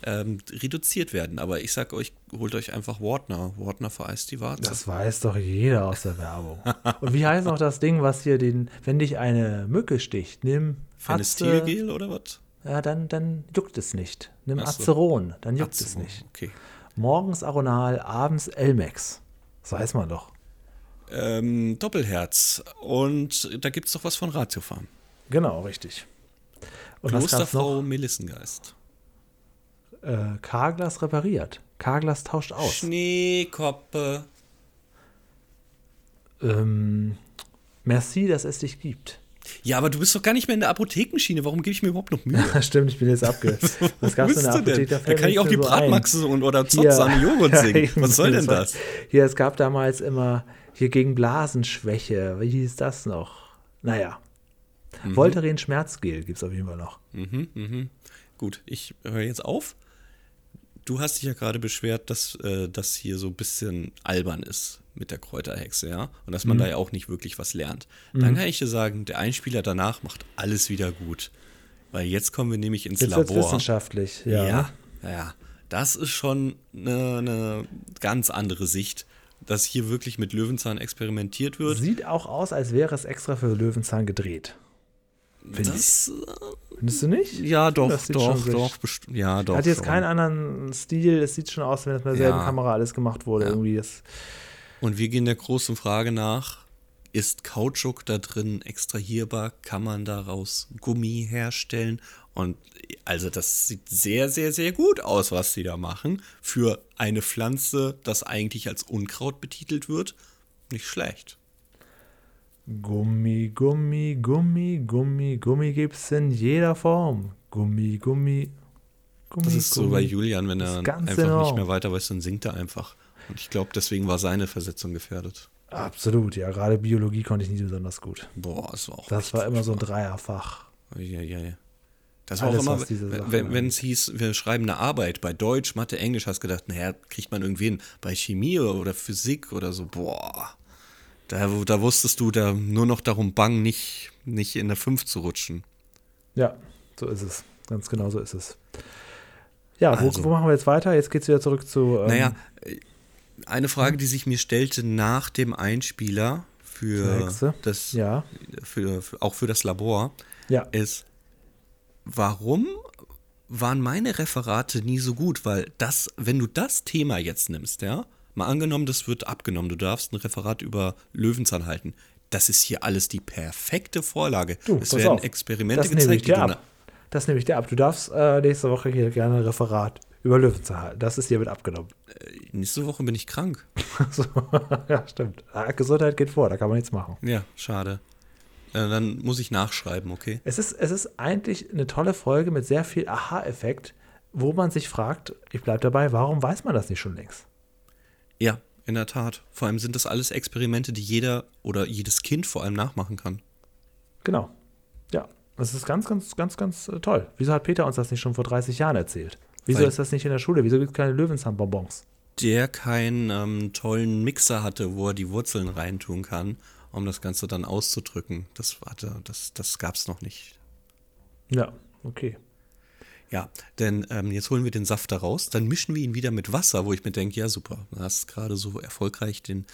ähm, reduziert werden. Aber ich sag euch, holt euch einfach Wartner. Wartner vereist die Warze. Das weiß doch jeder aus der Werbung. Und wie heißt noch das Ding, was hier den, wenn dich eine Mücke sticht, nimm Atze, Phenestilgel oder was? ja, dann, dann juckt es nicht. Nimm Ach so. Aceron, dann juckt es Azeron, nicht. Okay. Morgens Aronal, abends Elmex. Das weiß man doch. Ähm, Doppelherz. Und da gibt es doch was von Ratiofarm. Genau, richtig. Und Klosterfrau? Melissengeist. Äh, Carglass repariert. Carglass tauscht aus. Schneekoppe. Ähm, merci, dass es dich gibt. Ja, aber du bist doch gar nicht mehr in der Apothekenschiene. Warum gebe ich mir überhaupt noch Mühe? Stimmt, ich bin jetzt abge. Was gab's in der denn? Apotheke? Da fällt kann ich auch die so. Bratmaxe und oder Zotzane Joghurt singen. Was soll denn das? Hier, es gab damals immer hier gegen Blasenschwäche. Wie hieß das noch? Naja. Mhm. Voltaren Schmerzgel gibt es auf jeden Fall noch. Gut, ich höre jetzt auf. Du hast dich ja gerade beschwert, dass äh, das hier so ein bisschen albern ist mit der Kräuterhexe, ja? Und dass Mhm. man da ja auch nicht wirklich was lernt. Dann kann ich dir sagen, der Einspieler danach macht alles wieder gut. Weil jetzt kommen wir nämlich ins Jetzt Labor. wissenschaftlich. Ja. Ja, ja. Das ist schon eine, eine ganz andere Sicht, dass hier wirklich mit Löwenzahn experimentiert wird. Sieht auch aus, als wäre es extra für Löwenzahn gedreht. Finde ich. Das, äh, Findest du nicht? ja, doch, Das doch, doch, ja, doch. Hat jetzt schon. keinen anderen Stil. Es sieht schon aus, wenn es mit derselben Ja. Kamera alles gemacht wurde. Ja. Irgendwie ist, Und wir gehen der großen Frage nach: Ist Kautschuk da drin extrahierbar? Kann man daraus Gummi herstellen? Und also, das sieht sehr, sehr, sehr gut aus, was sie da machen. Für eine Pflanze, das eigentlich als Unkraut betitelt wird, nicht schlecht. Gummi, Gummi, Gummi, Gummi, Gummi gibt's in jeder Form. Gummi, Gummi, Gummi. Das ist so Gummi. bei Julian, wenn er einfach enorm. nicht mehr weiter weiß, dann singt er einfach. Und ich glaube, deswegen war seine Versetzung gefährdet. Absolut, ja. Gerade Biologie konnte ich nicht besonders gut. Boah, das war auch. Das war immer so ein. Dreierfach. Ja, ja, ja. Das war Alles, auch immer, wenn es hieß, wir schreiben eine Arbeit bei Deutsch, Mathe, Englisch, hast gedacht, naja, kriegt man irgendwie hin. Bei Chemie oder Physik oder so, boah. Da, da wusstest du da nur noch darum bang, nicht, nicht in der 5 zu rutschen. Ja, so ist es. Ganz genau so ist es. Ja, Also. wo, wo machen wir jetzt weiter? Jetzt geht's wieder zurück zu. Ähm, Naja, eine Frage, die sich mir stellte nach dem Einspieler für das, Ja, für, für, auch für das Labor, ja. ist, warum waren meine Referate nie so gut? Weil das, wenn du das Thema jetzt nimmst, ja, mal angenommen, das wird abgenommen, du darfst ein Referat über Löwenzahn halten. Das ist hier alles die perfekte Vorlage. Du, es werden auf. Experimente Das nehme ich gezeigt, dir ab. Das nehme ich dir ab. Du darfst äh, nächste Woche hier gerne ein Referat über Löwenzahn halten. Das ist hiermit abgenommen. nächste Woche bin ich krank. so, ja, stimmt. Ah, Gesundheit geht vor, da kann man nichts machen. Ja, schade. Äh, dann muss ich nachschreiben, okay? Es ist, es ist eigentlich eine tolle Folge mit sehr viel Aha-Effekt, wo man sich fragt, ich bleibe dabei, warum weiß man das nicht schon längst? Ja, in der Tat. Vor allem sind das alles Experimente, die jeder oder jedes Kind vor allem nachmachen kann. Genau. Ja, das ist ganz, ganz, ganz, ganz äh, toll. Wieso hat Peter uns das nicht schon vor 30 Jahren erzählt? Wieso Weil- ist das nicht in der Schule? Wieso gibt es keine Löwenzahnbonbons? der keinen ähm, tollen Mixer hatte, wo er die Wurzeln reintun kann, um das Ganze dann auszudrücken. Das hatte, das, das gab's noch nicht. Ja, okay. Ja, denn ähm, jetzt holen wir den Saft da raus, dann mischen wir ihn wieder mit Wasser, wo ich mir denke, ja super, du hast gerade so erfolgreich den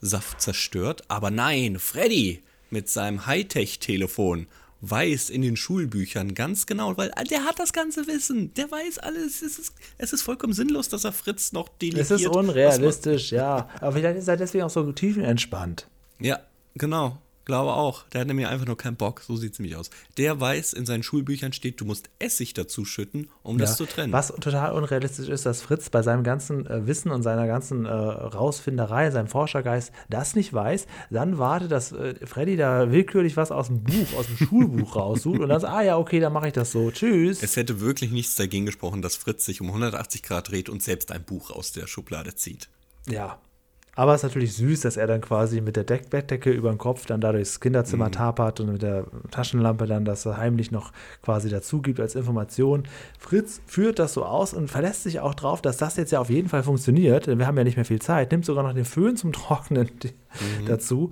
Saft zerstört. Aber nein, Freddy mit seinem Hightech-Telefon weiß in den Schulbüchern ganz genau, weil der hat das ganze Wissen, der weiß alles. Es ist, es ist vollkommen sinnlos, dass er Fritz noch delegiert. Es ist unrealistisch, ja. Aber vielleicht ist er deswegen auch so tiefenentspannt. Ja, genau. Glaube auch. Der hat nämlich einfach nur keinen Bock. So sieht es nämlich aus. Der weiß, in seinen Schulbüchern steht, du musst Essig dazu schütten, um das Ja. zu trennen. Was total unrealistisch ist, dass Fritz bei seinem ganzen äh, Wissen und seiner ganzen äh, Rausfinderei, seinem Forschergeist das nicht weiß, dann wartet, dass äh, Freddy da willkürlich was aus dem Buch, aus dem Schulbuch raussucht und dann sagt, ah ja, okay, dann mache ich das so. Tschüss. Es hätte wirklich nichts dagegen gesprochen, dass Fritz sich um 180 Grad dreht und selbst ein Buch aus der Schublade zieht. ja, Aber es ist natürlich süß, dass er dann quasi mit der Deck Bettdecke über dem Kopf dann da durchs Kinderzimmer mhm. tapert und mit der Taschenlampe dann das heimlich noch quasi dazu gibt als Information. Fritz führt das so aus und verlässt sich auch drauf, dass das jetzt ja auf jeden Fall funktioniert. Denn wir haben ja nicht mehr viel Zeit. Nimmt sogar noch den Föhn zum Trocknen mhm. dazu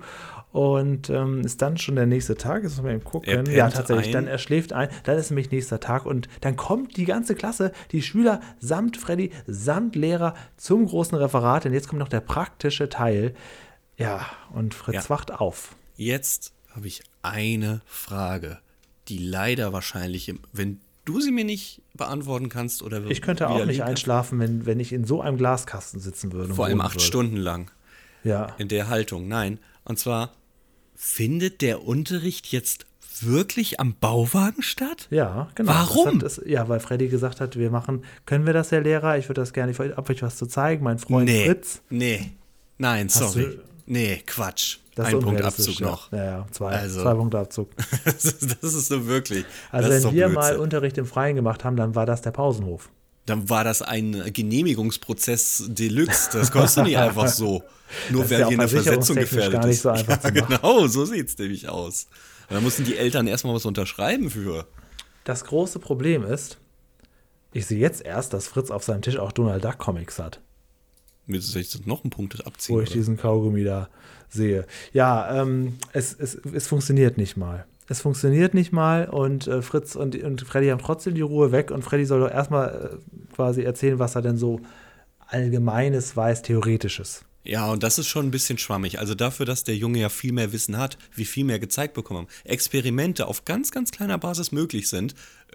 und ähm, ist dann schon der nächste Tag. Jetzt müssen wir eben gucken. Ja, tatsächlich. Ein. Dann er schläft ein. Dann ist nämlich nächster Tag und dann kommt die ganze Klasse, die Schüler samt Freddy, samt Lehrer zum großen Referat. Denn jetzt kommt noch der praktische Teil. Ja, und Fritz ja. wacht auf. Jetzt habe ich eine Frage, die leider wahrscheinlich, wenn du sie mir nicht beantworten kannst oder ich könnte auch nicht einschlafen, wenn, wenn ich in so einem Glaskasten sitzen würde. Vor allem acht würde. Stunden lang. Ja. In der Haltung. Nein. Und zwar, findet der Unterricht jetzt wirklich am Bauwagen statt? Ja, genau. Warum? Das, ja, weil Freddy gesagt hat, wir machen, können wir das, Herr Lehrer? Ich würde das gerne, ich habe euch was zu zeigen, mein Freund nee, Fritz. Nee, nein, sorry. Du, nee, Quatsch. Das Ein Punkt Abzug noch. Ja, ja, zwei, also, zwei Punkte Abzug. das, ist so wirklich. Also, wenn wir Blödsinn. mal Unterricht im Freien gemacht haben, dann war das der Pausenhof dann war das ein Genehmigungsprozess Deluxe. Das konntest du nicht einfach so. Nur das weil hier eine Versetzung gefährdet gar nicht so einfach ist. Ja, genau, so sieht es nämlich aus. da mussten die Eltern erstmal was unterschreiben für. Das große Problem ist, ich sehe jetzt erst, dass Fritz auf seinem Tisch auch Donald Duck Comics hat. Mit jetzt noch einen Punkt abziehen. Wo ich oder? diesen Kaugummi da sehe. Ja, ähm, es, es, es funktioniert nicht mal es funktioniert nicht mal und äh, Fritz und, und Freddy haben trotzdem die Ruhe weg und Freddy soll doch erstmal äh, quasi erzählen, was er denn so allgemeines weiß, theoretisches. Ja, und das ist schon ein bisschen schwammig. Also dafür, dass der Junge ja viel mehr Wissen hat, wie viel mehr gezeigt bekommen, Experimente auf ganz, ganz kleiner Basis möglich sind.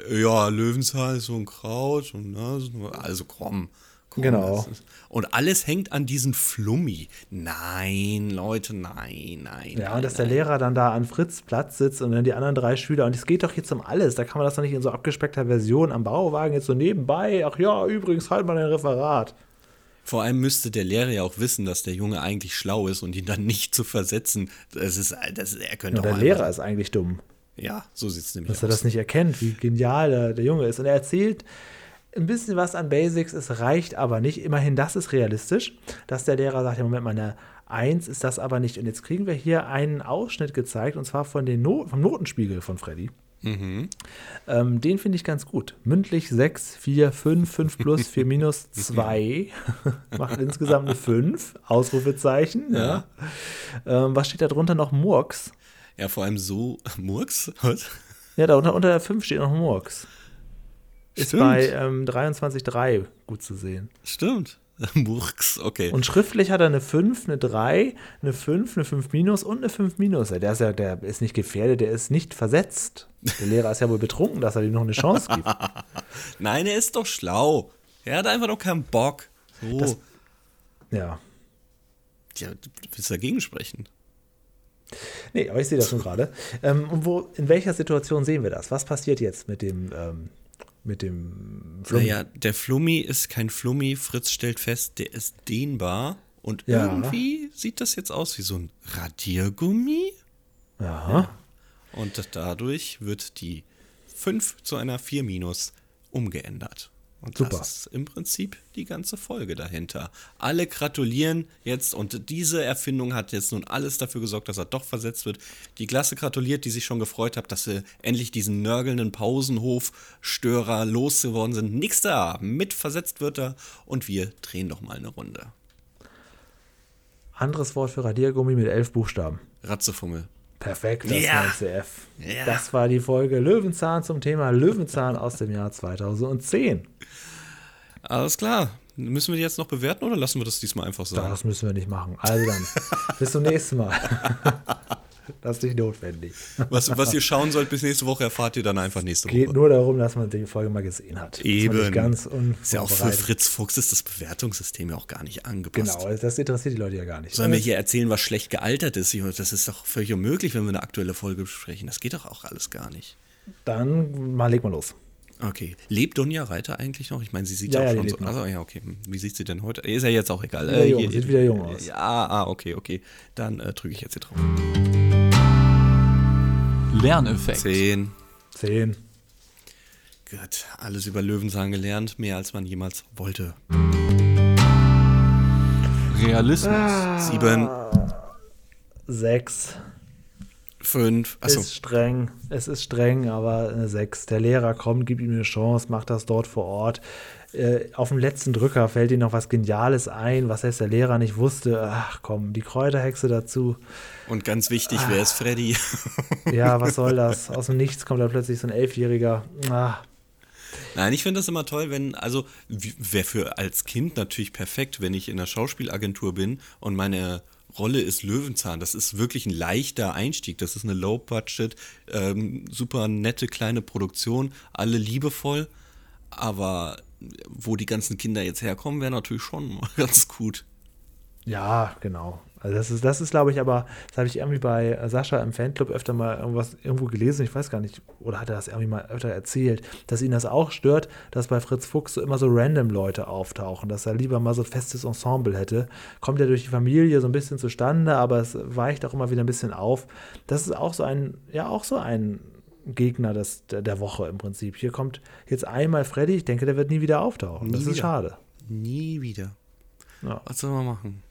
Äh, ja, Löwenzahn ist so ein Kraut und ne, also komm. Komm, genau. Ist, und alles hängt an diesen Flummi. Nein, Leute, nein, nein. Ja, und dass der Lehrer dann da an Fritz Platz sitzt und dann die anderen drei Schüler. Und es geht doch jetzt um alles. Da kann man das doch nicht in so abgespeckter Version am Bauwagen jetzt so nebenbei. Ach ja, übrigens, halt mal ein Referat. Vor allem müsste der Lehrer ja auch wissen, dass der Junge eigentlich schlau ist und ihn dann nicht zu versetzen. Das ist, das, er könnte ja, Der Lehrer ist eigentlich dumm. Ja, so sieht es nämlich dass aus. Dass er das nicht erkennt, wie genial der, der Junge ist. Und er erzählt ein bisschen was an Basics, es reicht aber nicht. Immerhin, das ist realistisch, dass der Lehrer sagt, ja, Moment mal, eine 1 ist das aber nicht. Und jetzt kriegen wir hier einen Ausschnitt gezeigt, und zwar von den no vom Notenspiegel von Freddy. Mhm. Ähm, den finde ich ganz gut. Mündlich 6, 4, 5, 5 plus, 4 minus 2. Macht insgesamt eine 5. Ausrufezeichen. Ja. ja. Ähm, was steht da drunter noch? Murks. Ja, vor allem so. Murks? Was? Ja, da unter, unter der 5 steht noch Murks. Ist bei ähm, 23,3 gut zu sehen. Stimmt. Murks, okay. Und schriftlich hat er eine 5, eine 3, eine 5, eine 5 minus und eine 5 minus. Der ist ja, der ist nicht gefährdet, der ist nicht versetzt. Der Lehrer ist ja wohl betrunken, dass er ihm noch eine Chance gibt. Nein, er ist doch schlau. Er hat einfach noch keinen Bock. So. Das, ja. Ja, du willst dagegen sprechen. Nee, aber ich sehe das schon gerade. Ähm, wo, in welcher Situation sehen wir das? Was passiert jetzt mit dem ähm, mit dem Flummi. Naja, der Flummi ist kein Flummi. Fritz stellt fest, der ist dehnbar. Und ja. irgendwie sieht das jetzt aus wie so ein Radiergummi. Ja. ja. Und dadurch wird die 5 zu einer 4 minus umgeändert. Und Super. das ist im Prinzip die ganze Folge dahinter. Alle gratulieren jetzt und diese Erfindung hat jetzt nun alles dafür gesorgt, dass er doch versetzt wird. Die Klasse gratuliert, die sich schon gefreut hat, dass sie endlich diesen nörgelnden Pausenhofstörer losgeworden sind. Nix da, mit versetzt wird er und wir drehen doch mal eine Runde. Anderes Wort für Radiergummi mit elf Buchstaben. Ratzefummel. Perfekt, das ja. CF. Ja. Das war die Folge Löwenzahn zum Thema Löwenzahn aus dem Jahr 2010. Alles klar. Müssen wir die jetzt noch bewerten oder lassen wir das diesmal einfach sagen? Das müssen wir nicht machen. Also dann, bis zum nächsten Mal. Das ist nicht notwendig. Was, was ihr schauen sollt bis nächste Woche, erfahrt ihr dann einfach nächste Woche. Es geht nur darum, dass man die Folge mal gesehen hat. Eben. Ganz ist ja auch für Fritz Fuchs ist das Bewertungssystem ja auch gar nicht angepasst. Genau, das interessiert die Leute ja gar nicht. Sollen wir hier erzählen, was schlecht gealtert ist? Das ist doch völlig unmöglich, wenn wir eine aktuelle Folge besprechen. Das geht doch auch alles gar nicht. Dann mal leg mal los. Okay. Lebt Donja Reiter eigentlich noch? Ich meine, sie sieht ja, ja auch schon so. Also, ja, okay. Wie sieht sie denn heute? Ist ja jetzt auch egal. Äh, jung, sieht wieder jung aus. Ja, ah, okay, okay. Dann äh, drücke ich jetzt hier drauf. Lerneffekt. Zehn. Zehn. Gut, alles über Löwenzahn gelernt, mehr als man jemals wollte. Realismus. Sieben, Sechs. fünf, achso. Ist streng. Es ist streng, aber eine Sechs. Der Lehrer kommt, gibt ihm eine Chance, macht das dort vor Ort. Äh, auf dem letzten Drücker fällt ihm noch was Geniales ein, was selbst der Lehrer nicht wusste. Ach komm, die Kräuterhexe dazu. Und ganz wichtig, wer ist Freddy? Ja, was soll das? Aus dem Nichts kommt da plötzlich so ein Elfjähriger. Ah, Nein, ich finde das immer toll, wenn, also wäre für als Kind natürlich perfekt, wenn ich in der Schauspielagentur bin und meine Rolle ist Löwenzahn. Das ist wirklich ein leichter Einstieg. Das ist eine Low-Budget, ähm, super nette kleine Produktion, alle liebevoll. Aber wo die ganzen Kinder jetzt herkommen, wäre natürlich schon ganz gut. Ja, genau. Also das ist, das ist, glaube ich, aber, das habe ich irgendwie bei Sascha im Fanclub öfter mal irgendwas irgendwo gelesen, ich weiß gar nicht, oder hat er das irgendwie mal öfter erzählt, dass ihn das auch stört, dass bei Fritz Fuchs so immer so random Leute auftauchen, dass er lieber mal so festes Ensemble hätte. Kommt ja durch die Familie so ein bisschen zustande, aber es weicht auch immer wieder ein bisschen auf. Das ist auch so ein, ja, auch so ein Gegner des, der, Woche im Prinzip. Hier kommt jetzt einmal Freddy, ich denke, der wird nie wieder auftauchen. Nie das ist wieder. schade. Nie wieder. Ja. Was soll man machen?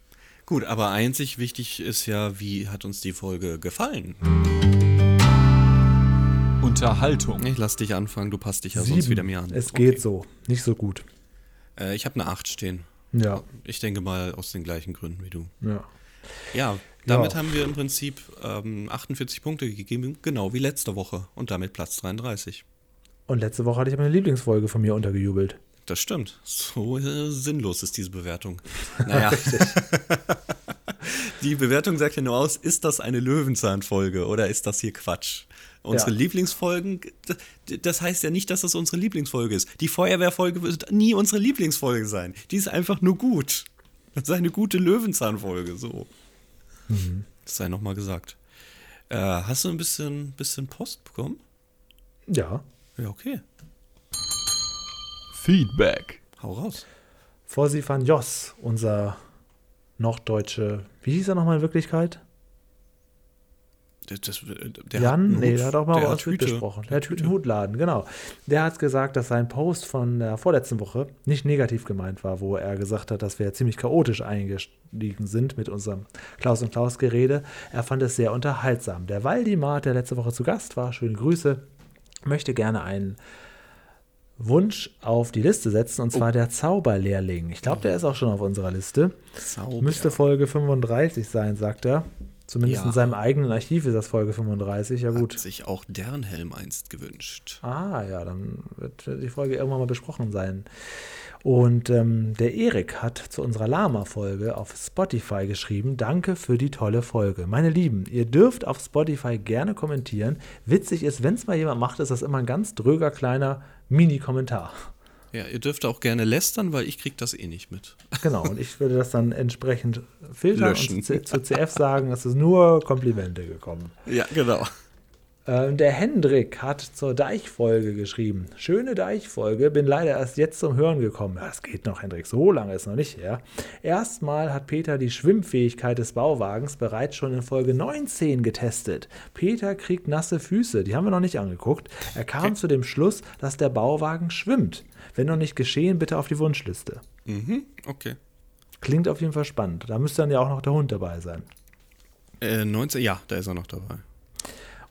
Gut, aber einzig wichtig ist ja, wie hat uns die Folge gefallen? Unterhaltung. Ich lass dich anfangen, du passt dich ja sonst Sieben. wieder mir an. Es geht so, nicht so gut. Äh, ich habe eine 8 stehen. Ja, Ich denke mal aus den gleichen Gründen wie du. ja. Ja, damit Ja. haben wir im Prinzip ähm, 48 Punkte gegeben, genau wie letzte Woche. Und damit Platz 33. Und letzte Woche hatte ich meine Lieblingsfolge von mir untergejubelt. Das stimmt. So äh, sinnlos ist diese Bewertung. Naja. die Bewertung sagt ja nur aus, ist das eine Löwenzahn-Folge oder ist das hier Quatsch? Unsere Ja. Lieblingsfolgen, das heißt ja nicht, dass das unsere Lieblingsfolge ist. Die Feuerwehrfolge wird nie unsere Lieblingsfolge sein. Die ist einfach nur gut. Das ist eine gute Löwenzahn-Folge, so. Das sei nochmal gesagt. Äh, hast du ein bisschen, bisschen Post bekommen? Ja. Ja, okay. Feedback. Hau raus. Forsi van Jos, unser norddeutsche, wie hieß er nochmal in Wirklichkeit? Das, das, der Jan? nee, der hat auch mal hat uns Hüte. mitbesprochen. Der hat Hüten Hutladen, genau. Der hat gesagt, dass sein Post von der vorletzten Woche nicht negativ gemeint war, wo er gesagt hat, dass wir ziemlich chaotisch eingestiegen sind mit unserem Klaus und Klaus Gerede. Er fand es sehr unterhaltsam. Der Waldimar, der letzte Woche zu Gast war, schöne Grüße, möchte gerne einen Wunsch auf die Liste setzen, und zwar der Zauberlehrling. Ich glaube, der ist auch schon auf unserer Liste. Zauber. Müsste Folge 35 sein, sagt er. Zumindest Ja. in seinem eigenen Archiv ist das Folge 35. Ja, gut. Hat sich auch Dernhelm einst gewünscht. Ah, ja, dann wird die Folge irgendwann mal besprochen sein. Und ähm, der Erik hat zu unserer Lama-Folge auf Spotify geschrieben: Danke für die tolle Folge. Meine Lieben, ihr dürft auf Spotify gerne kommentieren. Witzig ist, wenn es mal jemand macht, ist das immer ein ganz dröger kleiner Mini-Kommentar. Ja, ihr dürft auch gerne lästern, weil ich krieg das eh nicht mit. Genau, und ich würde das dann entsprechend filtern Löschen. und zu, zu CF sagen, es ist nur Komplimente gekommen. Ja, genau. Ähm, der Hendrik hat zur Deichfolge geschrieben. Schöne Deichfolge, bin leider erst jetzt zum Hören gekommen. Ja, das geht noch, Hendrik, so lange ist noch nicht her. Erstmal hat Peter die Schwimmfähigkeit des Bauwagens bereits schon in Folge 19 getestet. Peter kriegt nasse Füße, die haben wir noch nicht angeguckt. Er kam zu dem Schluss, dass der Bauwagen schwimmt. Wenn noch nicht geschehen, bitte auf die Wunschliste. Mhm, okay. Klingt auf jeden Fall spannend. Da müsste dann ja auch noch der Hund dabei sein. Äh, 19, ja, da ist er noch dabei.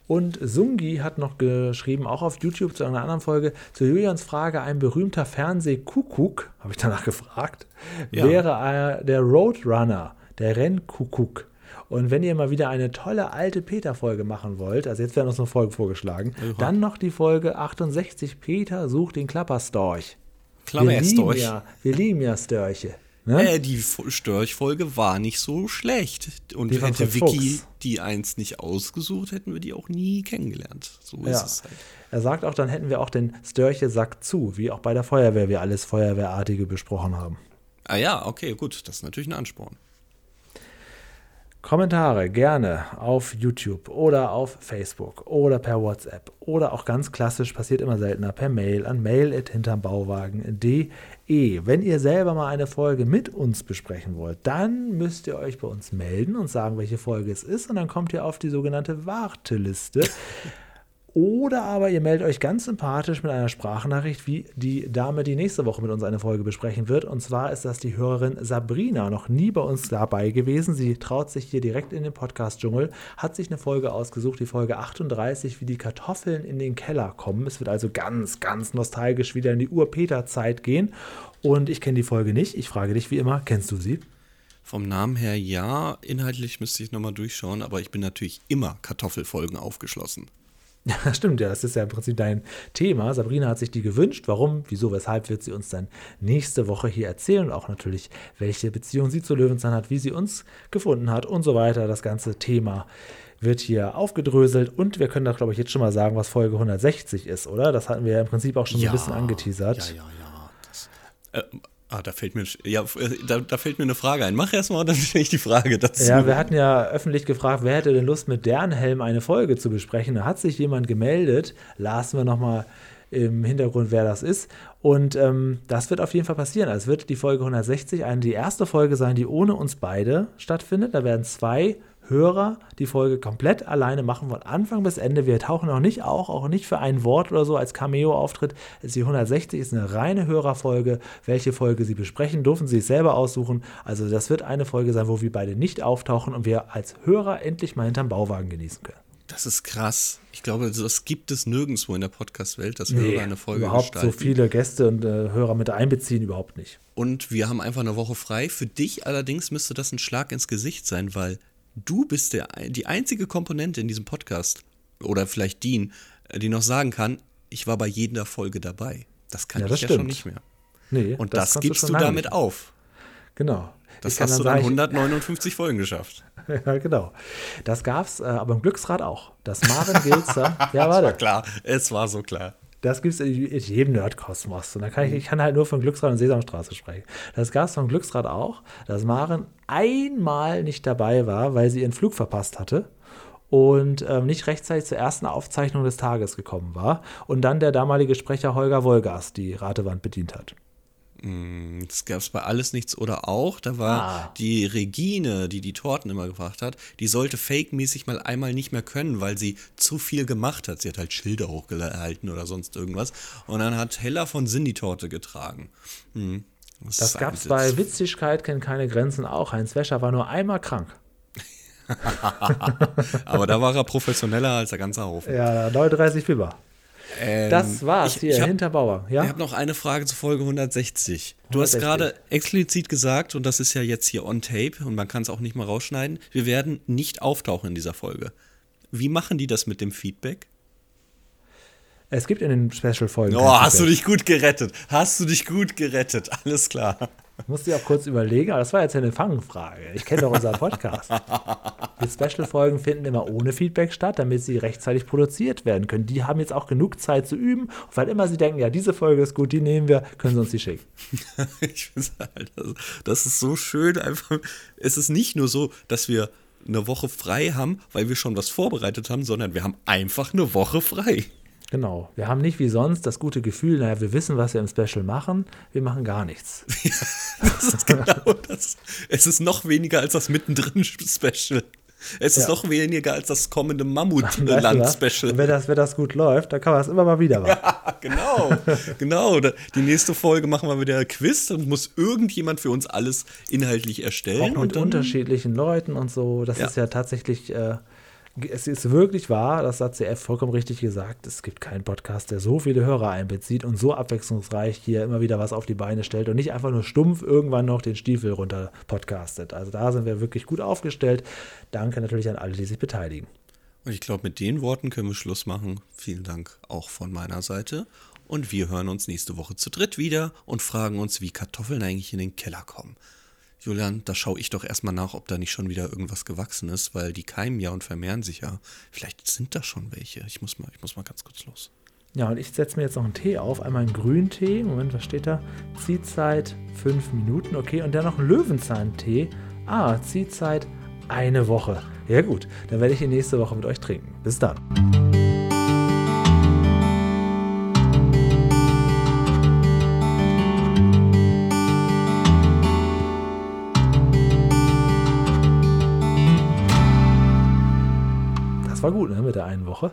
Und Sungi hat noch geschrieben, auch auf YouTube zu einer anderen Folge, zu Julians Frage, ein berühmter Fernsehkuckuck, habe ich danach gefragt, Ja. wäre er der Roadrunner, der Rennkuckuck. Und wenn ihr mal wieder eine tolle alte Peter-Folge machen wollt, also jetzt werden uns noch Folgen vorgeschlagen, Oha. dann noch die Folge 68, Peter sucht den Klapperstorch. Klammer wir, lieben ja, wir lieben ja Störche. Ne? Äh, die Störch-Folge war nicht so schlecht. Und Die hätte Vicky Fuchs. die eins nicht ausgesucht, hätten wir die auch nie kennengelernt. So ist Ja. es halt. Er sagt auch, dann hätten wir auch den Störche Sack zu, wie auch bei der Feuerwehr wir alles Feuerwehrartige besprochen haben. Ah ja, okay, gut. Das ist natürlich ein Ansporn. Kommentare gerne auf YouTube oder auf Facebook oder per WhatsApp oder auch ganz klassisch, passiert immer seltener, per Mail an mail.hintermbauwagen.de. Wenn ihr selber mal eine Folge mit uns besprechen wollt, dann müsst ihr euch bei uns melden und sagen, welche Folge es ist und dann kommt ihr auf die sogenannte Warteliste. Oder aber ihr meldet euch ganz sympathisch mit einer Sprachnachricht, wie die Dame, die nächste Woche mit uns eine Folge besprechen wird. Und zwar ist das die Hörerin Sabrina, noch nie bei uns dabei gewesen. Sie traut sich hier direkt in den Podcast-Dschungel, hat sich eine Folge ausgesucht, die Folge 38, wie die Kartoffeln in den Keller kommen. Es wird also ganz, ganz nostalgisch wieder in die Ur-Peter-Zeit gehen. Und ich kenne die Folge nicht. Ich frage dich wie immer, kennst du sie? Vom Namen her ja, inhaltlich müsste ich nochmal durchschauen, aber ich bin natürlich immer Kartoffelfolgen aufgeschlossen. Ja, stimmt, ja, das ist ja im Prinzip dein Thema. Sabrina hat sich die gewünscht. Warum, wieso, weshalb wird sie uns dann nächste Woche hier erzählen und auch natürlich, welche Beziehung sie zu Löwenzahn hat, wie sie uns gefunden hat und so weiter. Das ganze Thema wird hier aufgedröselt und wir können da, glaube ich, jetzt schon mal sagen, was Folge 160 ist, oder? Das hatten wir ja im Prinzip auch schon ja, so ein bisschen angeteasert. Ja, ja, ja. Das, äh, Ah, da fällt mir, ja, da, da, fällt mir eine Frage ein. Mach erst mal, dann stelle ich die Frage dazu. Ja, wir hatten ja öffentlich gefragt, wer hätte denn Lust, mit Dernhelm eine Folge zu besprechen. Da hat sich jemand gemeldet. Lasen wir nochmal im Hintergrund, wer das ist. Und ähm, das wird auf jeden Fall passieren. Also es wird die Folge 160 eine die erste Folge sein, die ohne uns beide stattfindet. Da werden zwei Hörer die Folge komplett alleine machen von Anfang bis Ende. Wir tauchen auch nicht auch, auch nicht für ein Wort oder so als Cameo-Auftritt. Die 160 ist eine reine Hörerfolge. Welche Folge Sie besprechen, dürfen Sie sich selber aussuchen. Also das wird eine Folge sein, wo wir beide nicht auftauchen und wir als Hörer endlich mal hinterm Bauwagen genießen können. Das ist krass. Ich glaube, das gibt es nirgendwo in der Podcast-Welt, dass nee, Hörer eine Folge überhaupt gestalten. so viele Gäste und äh, Hörer mit einbeziehen, überhaupt nicht. Und wir haben einfach eine Woche frei. Für dich allerdings müsste das ein Schlag ins Gesicht sein, weil du bist der, die einzige Komponente in diesem Podcast, oder vielleicht Dean, äh, die noch sagen kann, ich war bei jeder Folge dabei. Das kann ja, das ich stimmt. ja schon nicht mehr. Nee, Und das, das gibst du, du damit auf. Genau. Das hast du dann 159 Folgen geschafft. ja, genau. Das gab's äh, aber im Glücksrad auch. Das Marvin Gilzer. ja, warte. Es war klar. Es war so klar. Das gibt es in jedem Nerdkosmos. Und da kann ich, ich kann halt nur von Glücksrad und Sesamstraße sprechen. Das gab es von Glücksrad auch, dass Maren einmal nicht dabei war, weil sie ihren Flug verpasst hatte und ähm, nicht rechtzeitig zur ersten Aufzeichnung des Tages gekommen war und dann der damalige Sprecher Holger Wolgast die Ratewand bedient hat. Mm, das gab es bei Alles Nichts oder auch. Da war ah. die Regine, die die Torten immer gebracht hat, die sollte fake-mäßig mal einmal nicht mehr können, weil sie zu viel gemacht hat. Sie hat halt Schilder hochgehalten oder sonst irgendwas. Und dann hat Hella von Sinn die Torte getragen. Hm. Das, das gab es bei Witzigkeit kennt keine Grenzen auch. Heinz Wäscher war nur einmal krank. Aber da war er professioneller als der ganze Haufen. Ja, 39 Fieber. Ähm, das war's ich, hier, ich hab, Hinterbauer. Ja? Ich habe noch eine Frage zu Folge 160. Du 160. hast gerade explizit gesagt, und das ist ja jetzt hier on tape und man kann es auch nicht mal rausschneiden, wir werden nicht auftauchen in dieser Folge. Wie machen die das mit dem Feedback? Es gibt in den Special-Folgen. Oh, hast du dich gut gerettet. Hast du dich gut gerettet. Alles klar. Ich musste ja auch kurz überlegen, aber das war jetzt eine Fangfrage. Ich kenne doch unseren Podcast. Die Special-Folgen finden immer ohne Feedback statt, damit sie rechtzeitig produziert werden können. Die haben jetzt auch genug Zeit zu üben. Und weil immer sie denken, ja, diese Folge ist gut, die nehmen wir, können sie uns die schicken. ich finde halt, das ist so schön. Einfach, es ist nicht nur so, dass wir eine Woche frei haben, weil wir schon was vorbereitet haben, sondern wir haben einfach eine Woche frei. Genau. Wir haben nicht wie sonst das gute Gefühl, naja, wir wissen, was wir im Special machen, wir machen gar nichts. Ja, das ist genau das. Es ist noch weniger als das mittendrin-Special. Es ist ja. noch weniger als das kommende Mammutland-Special. Wenn das, wenn das gut läuft, dann kann man es immer mal wieder machen. Ja, genau. genau. Die nächste Folge machen wir wieder Quiz und muss irgendjemand für uns alles inhaltlich erstellen. Auch mit unterschiedlichen Leuten und so. Das ja. ist ja tatsächlich. Äh, es ist wirklich wahr, das hat CF vollkommen richtig gesagt. Es gibt keinen Podcast, der so viele Hörer einbezieht und so abwechslungsreich hier immer wieder was auf die Beine stellt und nicht einfach nur stumpf irgendwann noch den Stiefel runter podcastet. Also da sind wir wirklich gut aufgestellt. Danke natürlich an alle, die sich beteiligen. Und ich glaube, mit den Worten können wir Schluss machen. Vielen Dank auch von meiner Seite. Und wir hören uns nächste Woche zu dritt wieder und fragen uns, wie Kartoffeln eigentlich in den Keller kommen. Julian, da schaue ich doch erstmal nach, ob da nicht schon wieder irgendwas gewachsen ist, weil die keimen ja und vermehren sich ja. Vielleicht sind da schon welche. Ich muss mal, ich muss mal ganz kurz los. Ja, und ich setze mir jetzt noch einen Tee auf. Einmal einen Grüntee. Moment, was steht da? Ziehzeit fünf Minuten. Okay, und dann noch einen Löwenzahntee. Ah, Ziehzeit eine Woche. Ja, gut. Dann werde ich ihn nächste Woche mit euch trinken. Bis dann. Das war gut, ne, mit der einen Woche.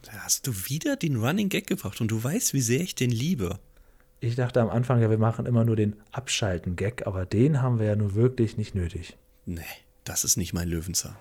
Da hast du wieder den Running Gag gebracht und du weißt, wie sehr ich den liebe. Ich dachte am Anfang, ja, wir machen immer nur den Abschalten-Gag, aber den haben wir ja nur wirklich nicht nötig. Nee, das ist nicht mein Löwenzahn.